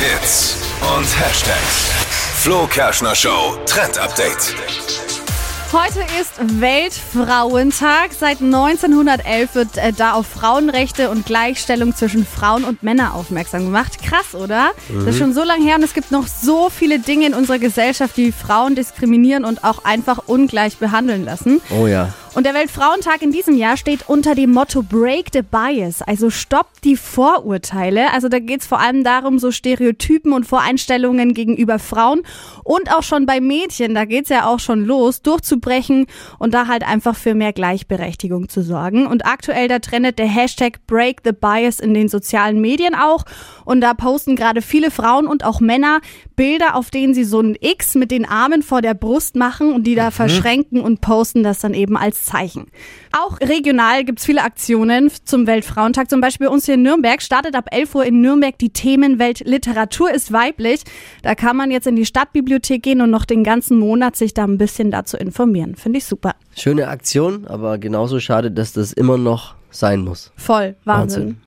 Hits und Hashtags. Flo Kerschner Show Trend Update. Heute ist Weltfrauentag. Seit 1911 wird äh, da auf Frauenrechte und Gleichstellung zwischen Frauen und Männern aufmerksam gemacht. Krass, oder? Das ist schon so lange her und es gibt noch so viele Dinge in unserer Gesellschaft, die Frauen diskriminieren und auch einfach ungleich behandeln lassen. Oh ja. Und der Weltfrauentag in diesem Jahr steht unter dem Motto Break the Bias, also stoppt die Vorurteile. Also da geht es vor allem darum, so Stereotypen und Voreinstellungen gegenüber Frauen und auch schon bei Mädchen, da geht es ja auch schon los, durchzubrechen und da halt einfach für mehr Gleichberechtigung zu sorgen. Und aktuell da trendet der Hashtag Break the Bias in den sozialen Medien auch. Und da posten gerade viele Frauen und auch Männer Bilder, auf denen sie so ein X mit den Armen vor der Brust machen und die da verschränken und posten das dann eben als Zeichen. Auch regional gibt's viele Aktionen zum Weltfrauentag. Zum Beispiel bei uns hier in Nürnberg startet ab 11 Uhr in Nürnberg die Themenwelt Literatur ist weiblich. Da kann man jetzt in die Stadtbibliothek gehen und noch den ganzen Monat sich da ein bisschen dazu informieren. Finde ich super. Schöne Aktion, aber genauso schade, dass das immer noch sein muss. Voll, Wahnsinn. Wahnsinn.